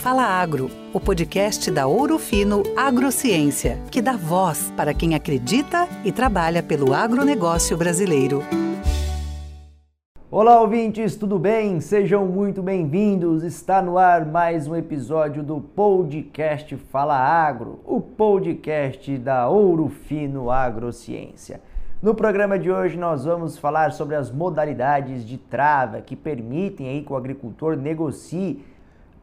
Fala Agro, o podcast da Ouro Fino Agrociência, que dá voz para quem acredita e trabalha pelo agronegócio brasileiro. Olá, ouvintes, tudo bem? Sejam muito bem-vindos. Está no ar mais um episódio do podcast Fala Agro, o podcast da Ouro Fino Agrociência. No programa de hoje nós vamos falar sobre as modalidades de trava que permitem aí que o agricultor negocie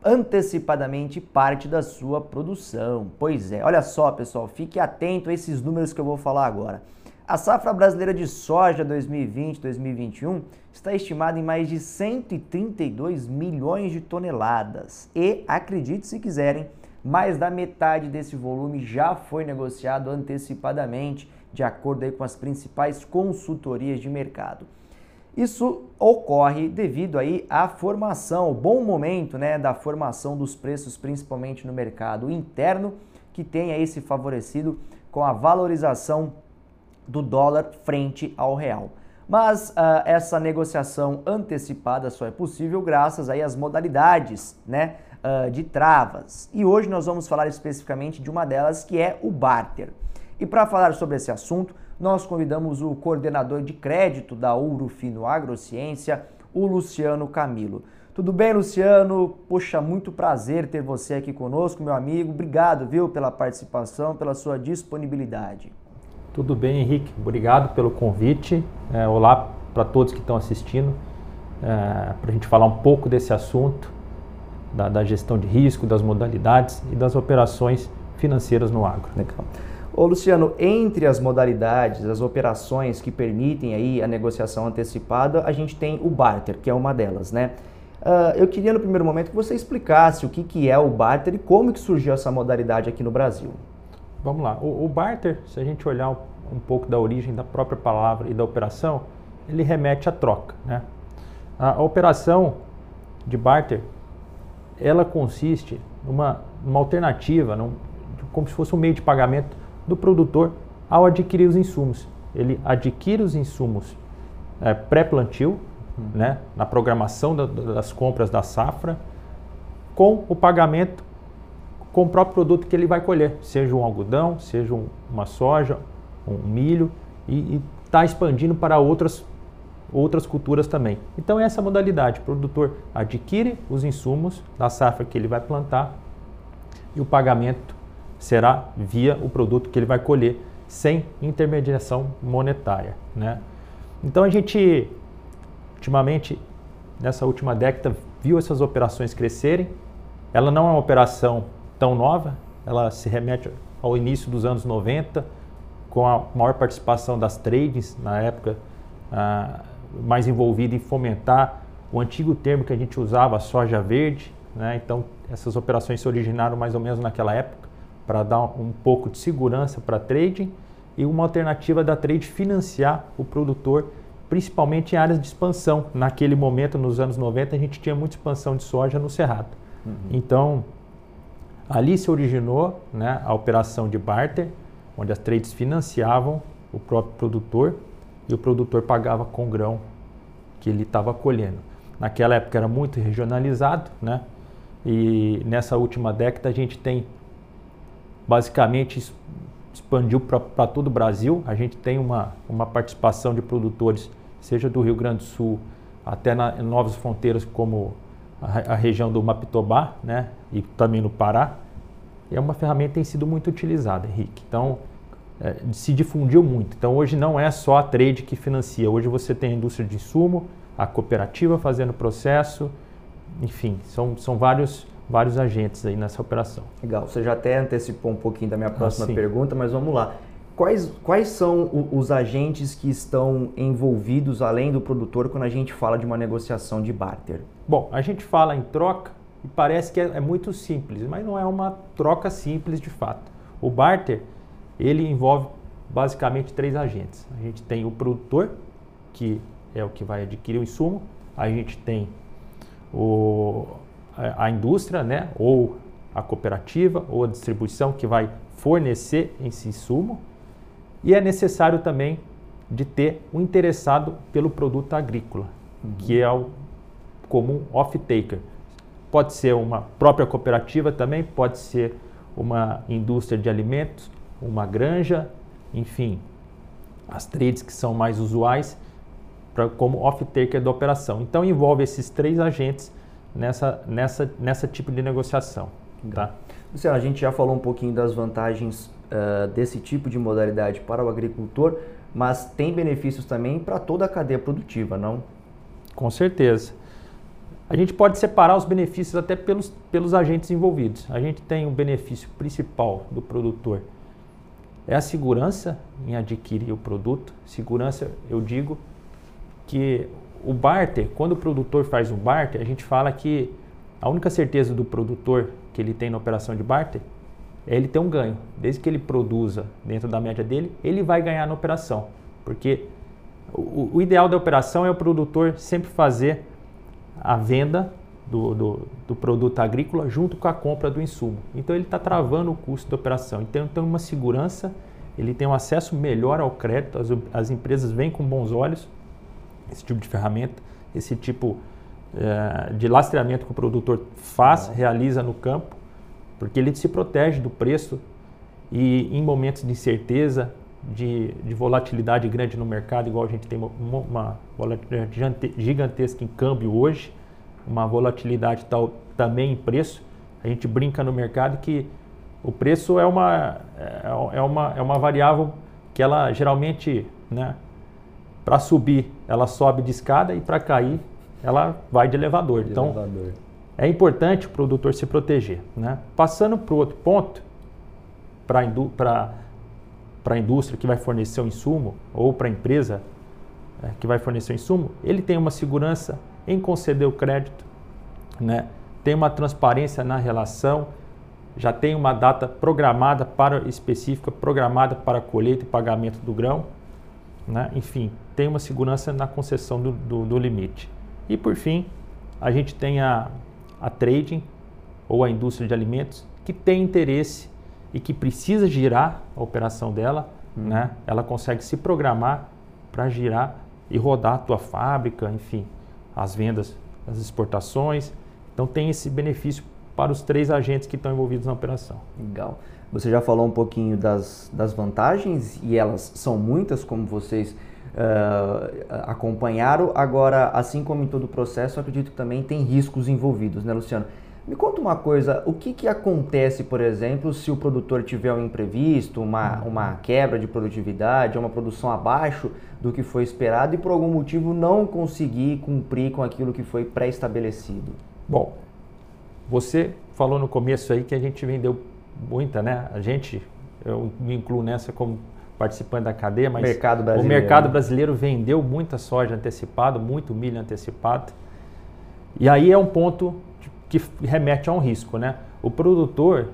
antecipadamente parte da sua produção. Pois é, olha só, pessoal, fique atento a esses números que eu vou falar agora. A safra brasileira de soja 2020-2021 está estimada em mais de 132 milhões de toneladas e, acredite se quiserem, mais da metade desse volume já foi negociado antecipadamente de acordo com as principais consultorias de mercado. Isso ocorre devido aí à formação, o bom momento né, da formação dos preços, principalmente no mercado interno, que tem aí se favorecido com a valorização do dólar frente ao real. Mas uh, essa negociação antecipada só é possível graças aí às modalidades né, uh, de travas. E hoje nós vamos falar especificamente de uma delas que é o barter. E para falar sobre esse assunto, nós convidamos o coordenador de crédito da Ouro Fino Agrociência, o Luciano Camilo. Tudo bem, Luciano? Poxa, muito prazer ter você aqui conosco, meu amigo. Obrigado, viu, pela participação, pela sua disponibilidade. Tudo bem, Henrique. Obrigado pelo convite. É, olá para todos que estão assistindo. É, para a gente falar um pouco desse assunto, da, da, gestão de risco, das modalidades e das operações financeiras no agro. Legal. Ô Luciano, entre as modalidades, as operações que permitem aí a negociação antecipada, a gente tem o barter, que é uma delas, né? Uh, eu queria no primeiro momento que você explicasse o que, que é o barter e como que surgiu essa modalidade aqui no Brasil. Vamos lá, o, o barter, se a gente olhar um, pouco da origem da própria palavra e da operação, ele remete à troca, né? A, a operação de barter, ela consiste numa, numa alternativa, num, como se fosse um meio de pagamento do produtor ao adquirir os insumos. Ele adquire os insumos é, pré-plantio, uhum. né, na programação da, das compras da safra, com o pagamento com o próprio produto que ele vai colher, seja um algodão, seja um, uma soja, um milho, e está expandindo para outras, outras culturas também. Então, essa modalidade, o produtor adquire os insumos da safra que ele vai plantar e o pagamento será via o produto que ele vai colher, sem intermediação monetária. Né? Então a gente, ultimamente, nessa última década, viu essas operações crescerem. Ela não é uma operação tão nova, ela se remete ao início dos anos 90, com a maior participação das trades, na época ah, mais envolvida em fomentar o antigo termo que a gente usava, soja verde. Né? Então essas operações se originaram mais ou menos naquela época para dar um pouco de segurança para trading e uma alternativa da trade financiar o produtor, principalmente em áreas de expansão. Naquele momento, nos anos 90, a gente tinha muita expansão de soja no Cerrado. Uhum. Então, ali se originou né, a operação de barter, onde as trades financiavam o próprio produtor e o produtor pagava com grão que ele estava colhendo. Naquela época era muito regionalizado, né? E nessa última década a gente tem basicamente expandiu para todo o Brasil. A gente tem uma, uma participação de produtores, seja do Rio Grande do Sul até na, em novas fronteiras como a, a, região do Mapitobá, né, e também no Pará. E é uma ferramenta que tem sido muito utilizada, Henrique. Então, é, se difundiu muito. Então, hoje não é só a trade que financia. Hoje você tem a indústria de insumo, a cooperativa fazendo processo, enfim, são, são vários vários agentes aí nessa operação. Legal, você já até antecipou um pouquinho da minha próxima ah, pergunta, mas vamos lá. Quais, quais são os agentes que estão envolvidos, além do produtor, quando a gente fala de uma negociação de barter? Bom, a gente fala em troca e parece que é, é muito simples, mas não é uma troca simples de fato. O barter, ele envolve basicamente três agentes. A gente tem o produtor, que é o que vai adquirir o insumo, a gente tem o, a indústria, né, ou a cooperativa ou a distribuição que vai fornecer esse insumo. E é necessário também de ter o um interessado pelo produto agrícola, uhum. que é o comum off-taker. pode ser uma própria cooperativa também, pode ser uma indústria de alimentos, uma granja, enfim, as trades que são mais usuais pra, como off-taker da operação. Então envolve esses três agentes nessa, nessa, nessa tipo de negociação. Tá? Luciano, a gente já falou um pouquinho das vantagens uh, desse tipo de modalidade para o agricultor, mas tem benefícios também para toda a cadeia produtiva, não? Com certeza. A gente pode separar os benefícios até pelos, pelos agentes envolvidos. A gente tem um benefício principal do produtor, é a segurança em adquirir o produto. Segurança, eu digo que o barter, quando o produtor faz um barter, a gente fala que a única certeza do produtor que ele tem na operação de barter é ele ter um ganho. Desde que ele produza dentro da média dele, ele vai ganhar na operação. Porque o, o ideal da operação é o produtor sempre fazer a venda do, do, do, produto agrícola junto com a compra do insumo. Então ele está travando o custo da operação. Então tem uma segurança, ele tem um acesso melhor ao crédito, as, as empresas vêm com bons olhos esse tipo de ferramenta, esse tipo é, de lastreamento que o produtor faz, realiza no campo, porque ele se protege do preço e em momentos de incerteza, de, de, volatilidade grande no mercado, igual a gente tem uma, uma volatilidade gigantesca em câmbio hoje, uma volatilidade tal também em preço. A gente brinca no mercado que o preço é uma, é, é uma, é uma variável que ela geralmente, né, para subir, ela sobe de escada e para cair, ela vai de elevador. De então, elevador. é importante o produtor se proteger. Né? Passando para o outro ponto, para a indústria que vai fornecer o insumo ou para a empresa é, que vai fornecer o insumo, ele tem uma segurança em conceder o crédito, né? tem uma transparência na relação, já tem uma data programada para específica, programada para colheita e pagamento do grão, né? enfim, tem uma segurança na concessão do, do, do, limite. E por fim, a gente tem a, a trading ou a indústria de alimentos que tem interesse e que precisa girar a operação dela, hum. né? ela consegue se programar para girar e rodar a tua fábrica, enfim, as vendas, as exportações. Então tem esse benefício para os três agentes que estão envolvidos na operação. Legal. Você já falou um pouquinho das, das vantagens e elas são muitas, como vocês uh, acompanharam. Agora, assim como em todo o processo, acredito que também tem riscos envolvidos, né, Luciano? Me conta uma coisa, o que, que acontece, por exemplo, se o produtor tiver um imprevisto, uma, uma quebra de produtividade, uma produção abaixo do que foi esperado e por algum motivo não conseguir cumprir com aquilo que foi pré-estabelecido? Bom, você falou no começo aí que a gente vendeu muita, né? A gente, eu me incluo nessa como participante da cadeia, mas mercado o mercado brasileiro vendeu muita soja antecipada, muito milho antecipado. E aí é um ponto que remete a um risco, né? O produtor,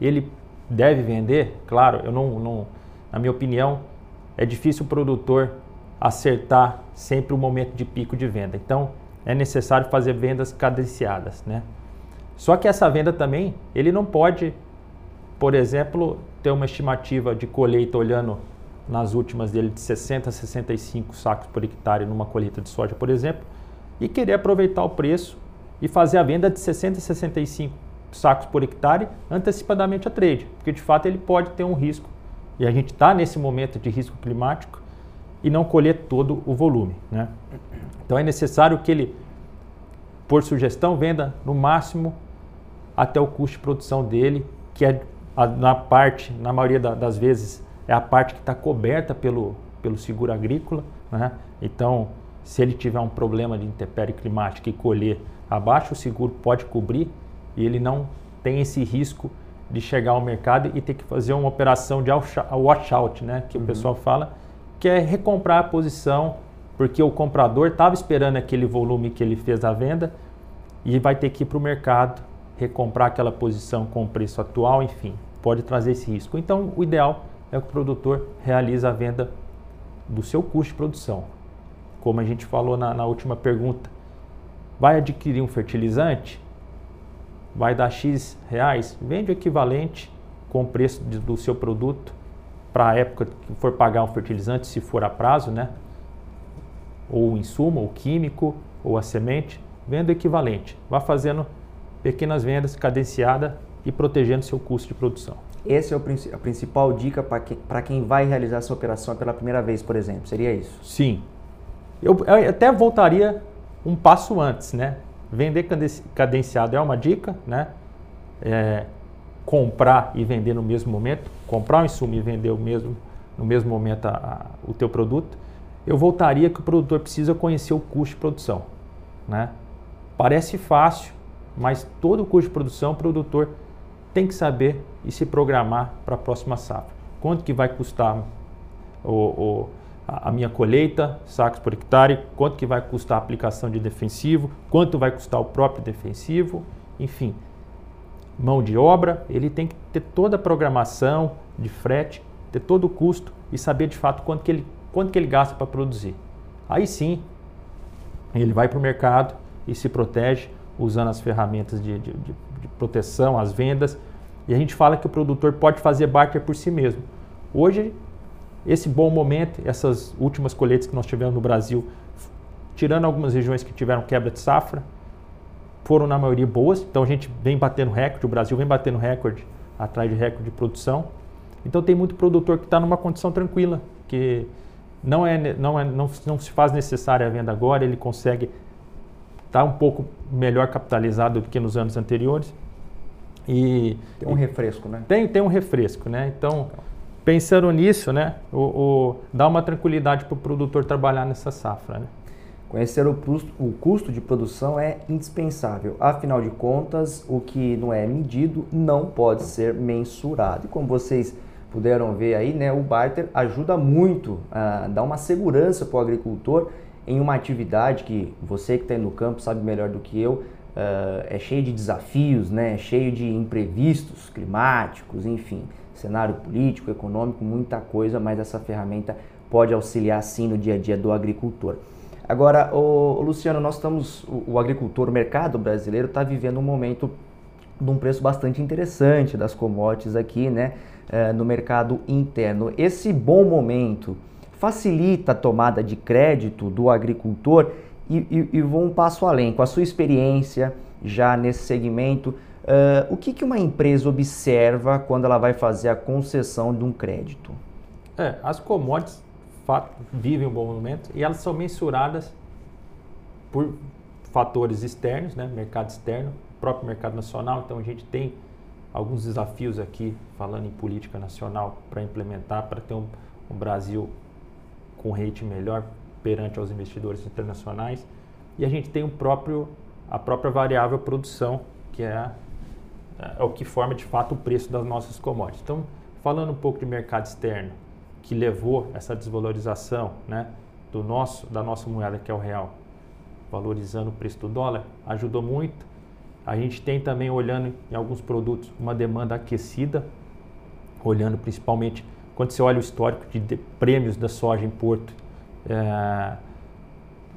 ele deve vender, claro, eu não, não, na minha opinião, é difícil o produtor acertar sempre o momento de pico de venda. Então, é necessário fazer vendas cadenciadas, né? Só que essa venda também, ele não pode, por exemplo, ter uma estimativa de colheita olhando nas últimas dele de 60 a 65 sacos por hectare numa colheita de soja, por exemplo, e querer aproveitar o preço e fazer a venda de 60 a 65 sacos por hectare antecipadamente a trade, porque de fato ele pode ter um risco e a gente está nesse momento de risco climático e não colher todo o volume. Né? Então é necessário que ele, por sugestão, venda no máximo até o custo de produção dele, que é a, na parte, na maioria da, das vezes, é a parte que está coberta pelo, pelo seguro agrícola. Né? Então, se ele tiver um problema de intempérie climática e colher abaixo, o seguro pode cobrir e ele não tem esse risco de chegar ao mercado e ter que fazer uma operação de washout, né, que uhum. o pessoal fala, que é recomprar a posição, porque o comprador estava esperando aquele volume que ele fez a venda e vai ter que ir para o mercado recomprar aquela posição com o preço atual, enfim, pode trazer esse risco. Então, o ideal é que o produtor realize a venda do seu custo de produção. Como a gente falou na, na última pergunta, vai adquirir um fertilizante? Vai dar X reais? Vende o equivalente com o preço de, do seu produto para a época que for pagar um fertilizante, se for a prazo, né? Ou o insumo, ou químico, ou a semente venda equivalente. Vá fazendo pequenas vendas cadenciada e protegendo seu custo de produção. Essa é a principal dica para quem, quem vai realizar essa operação pela primeira vez, por exemplo. Seria isso? Sim. Eu, eu até voltaria um passo antes, né? Vender cadenciado é uma dica, né? É, comprar e vender no mesmo momento, comprar um insumo e vender o mesmo, no mesmo momento a, a, o teu produto. Eu voltaria que o produtor precisa conhecer o custo de produção, né? Parece fácil, mas todo o custo de produção o produtor tem que saber e se programar para a próxima safra. Quanto que vai custar o, o a minha colheita, sacos por hectare, quanto que vai custar a aplicação de defensivo, quanto vai custar o próprio defensivo, enfim. Mão de obra, ele tem que ter toda a programação de frete, ter todo o custo e saber de fato quanto que ele, quanto que ele gasta para produzir. Aí sim, ele vai para o mercado e se protege usando as ferramentas de, de, de, de proteção, as vendas. E a gente fala que o produtor pode fazer barter por si mesmo. Hoje esse bom momento, essas últimas colheitas que nós tivemos no Brasil, tirando algumas regiões que tiveram quebra de safra, foram na maioria boas. Então a gente vem batendo recorde, o Brasil vem batendo recorde atrás de recorde de produção. Então tem muito produtor que está numa condição tranquila, que não, é, não, é, não, não se faz necessária a venda agora, ele consegue estar tá um pouco melhor capitalizado do que nos anos anteriores. E, tem um refresco, né? Tem, tem um refresco, né? Então, pensando nisso, né, o, o dá uma tranquilidade para o produtor trabalhar nessa safra. Né? Conhecer o custo, o custo de produção é indispensável. Afinal de contas, o que não é medido não pode ser mensurado. E como vocês puderam ver aí, né, o barter ajuda muito a dar uma segurança para o agricultor em uma atividade que você que está no campo sabe melhor do que eu, uh, é cheio de desafios, né, é cheio de imprevistos climáticos, enfim cenário político, econômico, muita coisa, mas essa ferramenta pode auxiliar sim no dia a dia do agricultor. Agora, Luciano, nós estamos, o, o agricultor, o mercado brasileiro está vivendo um momento de um preço bastante interessante das commodities aqui, né, é, no mercado interno. Esse bom momento facilita a tomada de crédito do agricultor e, e, e vou um passo além, com a sua experiência já nesse segmento, Uh, o que, que uma empresa observa quando ela vai fazer a concessão de um crédito? É, as commodities vivem um bom momento e elas são mensuradas por fatores externos, né, mercado externo, próprio mercado nacional. Então a gente tem alguns desafios aqui, falando em política nacional, para implementar, para ter um, um Brasil com rate melhor perante aos investidores internacionais. E a gente tem o próprio, a própria variável produção, que é é, o que forma de fato o preço das nossas commodities. Então, falando um pouco de mercado externo, que levou essa desvalorização né, do nosso, da nossa moeda, que é o real, valorizando o preço do dólar, ajudou muito. A gente tem também, olhando em alguns produtos, uma demanda aquecida, olhando principalmente, quando você olha o histórico de, de prêmios da soja em Porto, é,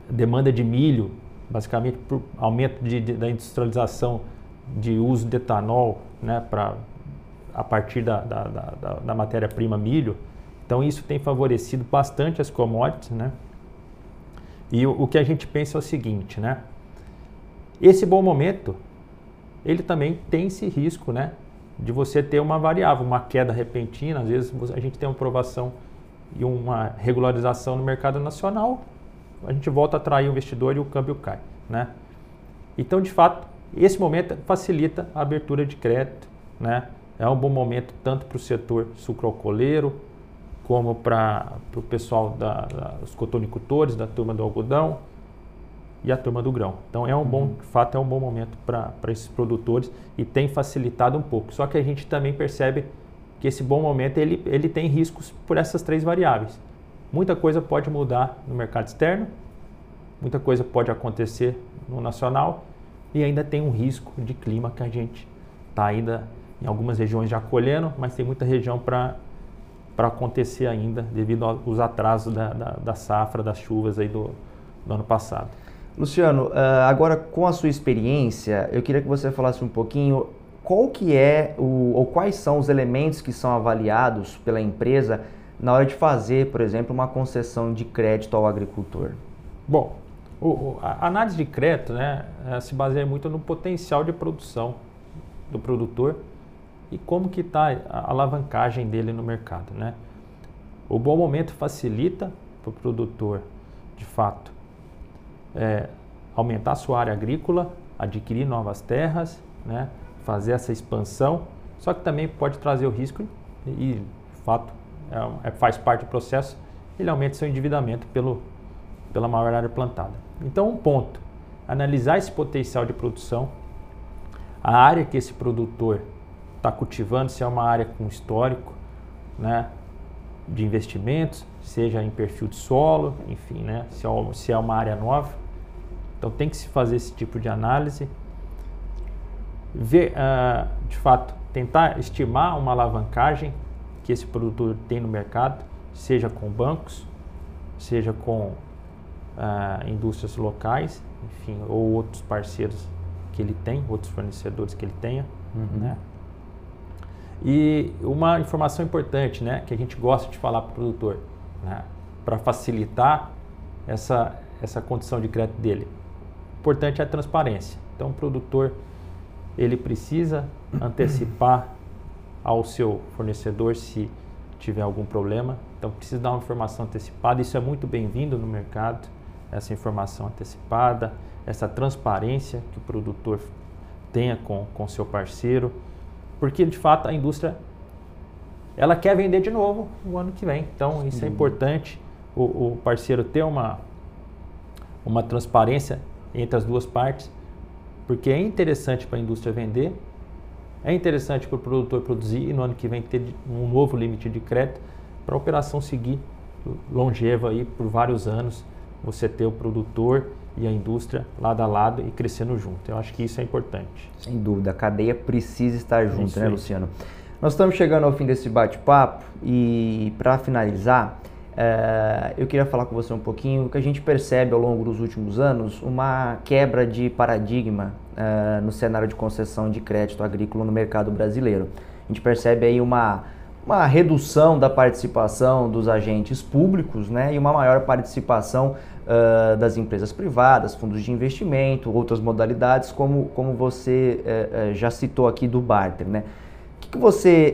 demanda de milho, basicamente por aumento de, de, da industrialização de uso de etanol né, pra, a partir da, da, da, da matéria-prima milho. Então isso tem favorecido bastante as commodities. Né? E o, o, que a gente pensa é o seguinte, né? esse bom momento, ele também tem esse risco né, de você ter uma variável, uma queda repentina. Às vezes a gente tem uma aprovação e uma regularização no mercado nacional, a gente volta a atrair o investidor e o câmbio cai. Né? Então, de fato, esse momento facilita a abertura de crédito, né? É um bom momento tanto para o setor sucroalcooleiro, como para o pessoal dos cotonicultores, da turma do algodão e a turma do grão. Então é um bom, uhum. de fato, é um bom momento para esses produtores e tem facilitado um pouco. Só que a gente também percebe que esse bom momento ele, ele tem riscos por essas três variáveis. Muita coisa pode mudar no mercado externo, muita coisa pode acontecer no nacional e ainda tem um risco de clima que a gente está ainda em algumas regiões já colhendo, mas tem muita região para para acontecer ainda devido aos atrasos da, da, da, safra, das chuvas aí do, do ano passado. Luciano, ah, agora com a sua experiência, eu queria que você falasse um pouquinho qual que é o, ou quais são os elementos que são avaliados pela empresa na hora de fazer, por exemplo, uma concessão de crédito ao agricultor. Bom, O, a análise de crédito né, se baseia muito no potencial de produção do produtor e como que está a alavancagem dele no mercado. Né? O bom momento facilita para o produtor, de fato, é, aumentar sua área agrícola, adquirir novas terras, né, fazer essa expansão, só que também pode trazer o risco e, de fato, é, é, faz parte do processo, ele aumenta seu endividamento pelo, pela maior área plantada. Então, um ponto, analisar esse potencial de produção, a área que esse produtor está cultivando, se é uma área com histórico, né, de investimentos, seja em perfil de solo, enfim, né, se é, se é uma área nova. Então tem que se fazer esse tipo de análise, ver, uh, de fato, tentar estimar uma alavancagem que esse produtor tem no mercado, seja com bancos, seja com uh, indústrias locais, enfim, ou outros parceiros que ele tem, outros fornecedores que ele tenha, uhum. né? E uma informação importante, né, que a gente gosta de falar para o produtor, né, para facilitar essa, essa condição de crédito dele. Importante é a transparência. Então, o produtor ele precisa antecipar ao seu fornecedor se tiver algum problema. Então, precisa dar uma informação antecipada. Isso é muito bem-vindo no mercado, essa informação antecipada, essa transparência que o produtor tenha com o seu parceiro porque de fato a indústria ela quer vender de novo no ano que vem. Então isso é importante o, o parceiro ter uma uma transparência entre as duas partes, porque é interessante para a indústria vender, é interessante para o produtor produzir e no ano que vem ter um novo limite de crédito para a operação seguir longeva aí por vários anos, você ter o produtor e a indústria lado a lado e crescendo junto. Eu acho que isso é importante. Sem dúvida, a cadeia precisa estar junto, isso né. Luciano? Nós estamos chegando ao fim desse bate-papo e para finalizar, é, eu queria falar com você um pouquinho que a gente percebe ao longo dos últimos anos uma quebra de paradigma é, no cenário de concessão de crédito agrícola no mercado brasileiro. A gente percebe aí uma uma redução da participação dos agentes públicos né, e uma maior participação uh, das empresas privadas, fundos de investimento, outras modalidades, como, como você uh, já citou aqui do barter. Né? O que, você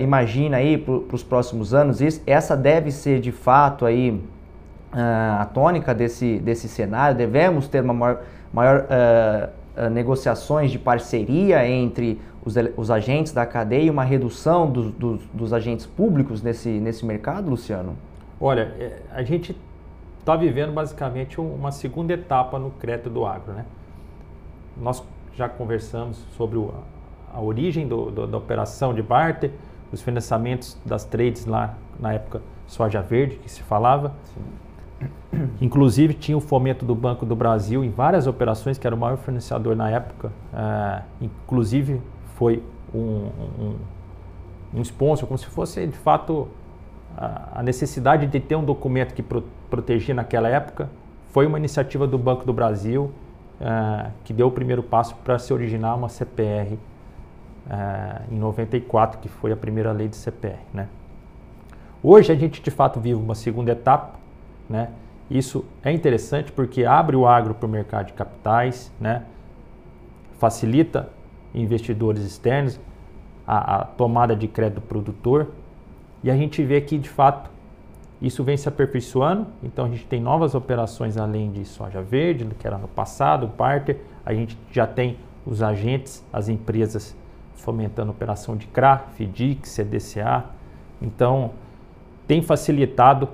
imagina aí para os próximos anos? Essa deve ser de fato aí, a tônica desse, desse cenário? Devemos ter uma maior, maior negociações de parceria entre os, os, agentes da cadeia e uma redução dos, dos, dos agentes públicos nesse, nesse mercado, Luciano? Olha, é, a gente está vivendo basicamente uma segunda etapa no crédito do agro. Né? Nós já conversamos sobre o, a origem do, do, da operação de barter, os financiamentos das trades lá na época soja verde que se falava. Sim. Inclusive tinha o fomento do Banco do Brasil em várias operações, que era o maior financiador na época. Uh, inclusive foi um, um, um sponsor, como se fosse de fato a, necessidade de ter um documento que pro, protegia naquela época foi uma iniciativa do Banco do Brasil uh, que deu o primeiro passo para se originar uma CPR em 94, que foi a primeira lei de CPR. Né? Hoje a gente de fato vive uma segunda etapa. Né? Isso é interessante porque abre o agro para o mercado de capitais, né? facilita investidores externos a, a tomada de crédito produtor e a gente vê que, de fato, isso vem se aperfeiçoando. Então, a gente tem novas operações além de soja verde, que era no passado, o Parter. A gente já tem os agentes, as empresas fomentando a operação de CRA, FDIC, CDCA. Então, tem facilitado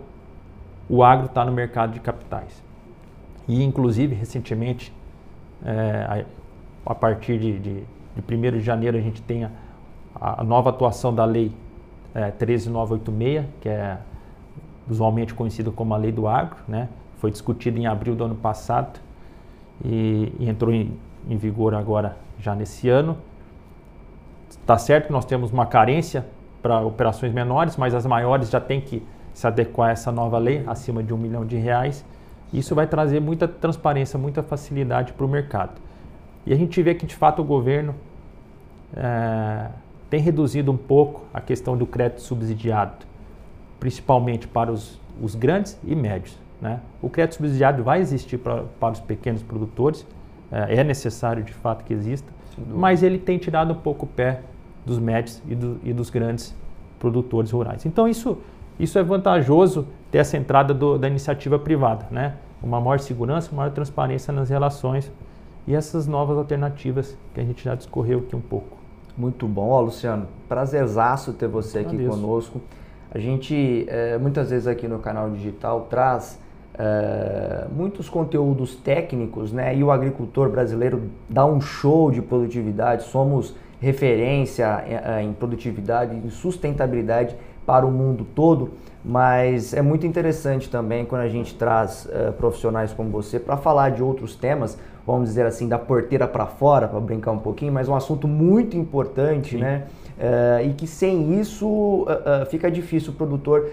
o agro estar tá no mercado de capitais. E, inclusive, recentemente, é, a, partir de, de, de 1 de janeiro, a gente tem a, a nova atuação da lei é, 13986, que é usualmente conhecido como a Lei do Agro, né? foi discutida em abril do ano passado e, e entrou em, em, vigor agora já nesse ano. Está certo que nós temos uma carência para operações menores, mas as maiores já têm que se adequar a essa nova lei, acima de um milhão de reais. Isso vai trazer muita transparência, muita facilidade para o mercado. E a gente vê que de fato o governo é, tem reduzido um pouco a questão do crédito subsidiado, principalmente para os, os grandes e médios. Né? O crédito subsidiado vai existir pra, para os pequenos produtores, é, é necessário de fato que exista, mas ele tem tirado um pouco o pé dos médios e, do, e dos grandes produtores rurais. Então isso, isso é vantajoso ter essa entrada do, da iniciativa privada, né? uma maior segurança, uma maior transparência nas relações e essas novas alternativas que a gente já discorreu aqui um pouco. Muito bom, Ó, Luciano. Prazerzaço ter você aqui Agradeço. conosco. A gente é, muitas vezes aqui no canal digital traz é, muitos conteúdos técnicos, né? E o agricultor brasileiro dá um show de produtividade. Somos referência em, em produtividade e sustentabilidade para o mundo todo, mas é muito interessante também quando a gente traz uh, profissionais como você para falar de outros temas, vamos dizer assim, da porteira para fora, para brincar um pouquinho, mas um assunto muito importante, Sim. né? Uh, e que sem isso uh, fica difícil o produtor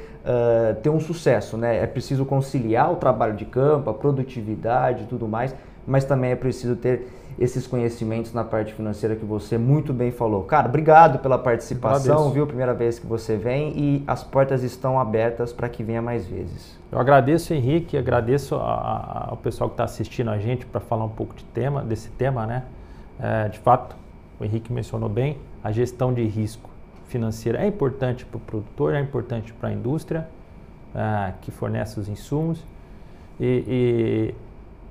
ter um sucesso, né? É preciso conciliar o trabalho de campo, a produtividade e tudo mais, mas também é preciso ter esses conhecimentos na parte financeira que você muito bem falou. Cara, obrigado pela participação, viu? Primeira vez que você vem e as portas estão abertas para que venha mais vezes. Eu agradeço, Henrique, agradeço a, a, ao pessoal que está assistindo a gente para falar um pouco de tema, desse tema, né? É, de fato, o Henrique mencionou bem, a gestão de risco financeira é importante para o produtor, é importante para a indústria é, que fornece os insumos e,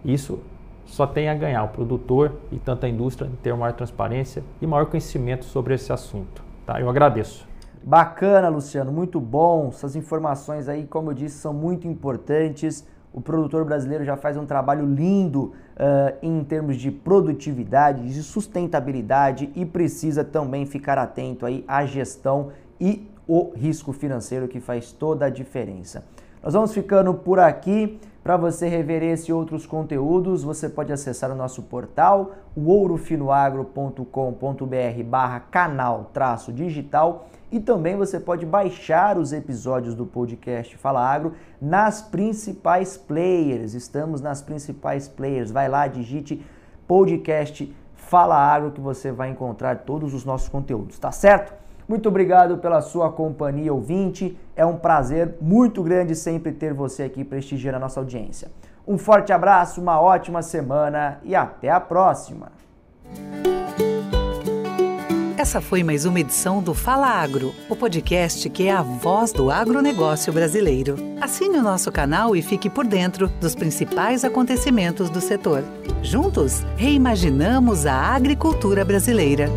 e isso só tem a ganhar o produtor e tanto a indústria ter maior transparência e maior conhecimento sobre esse assunto. Tá? Eu agradeço. Bacana, Luciano, muito bom. Essas informações aí, como eu disse, são muito importantes. O produtor brasileiro já faz um trabalho lindo uh, em termos de produtividade, de sustentabilidade e precisa também ficar atento aí à gestão e o risco financeiro que faz toda a diferença. Nós vamos ficando por aqui. Para você rever esse e outros conteúdos, você pode acessar o nosso portal, o ourofinoagro.com.br barra canal traço digital e também você pode baixar os episódios do podcast Fala Agro nas principais players. Estamos nas principais players. Vai lá, digite podcast Fala Agro que você vai encontrar todos os nossos conteúdos, tá certo? Muito obrigado pela sua companhia, ouvinte. É um prazer muito grande sempre ter você aqui prestigiando a nossa audiência. Um forte abraço, uma ótima semana e até a próxima. Essa foi mais uma edição do Fala Agro, o podcast que é a voz do agronegócio brasileiro. Assine o nosso canal e fique por dentro dos principais acontecimentos do setor. Juntos, reimaginamos a agricultura brasileira.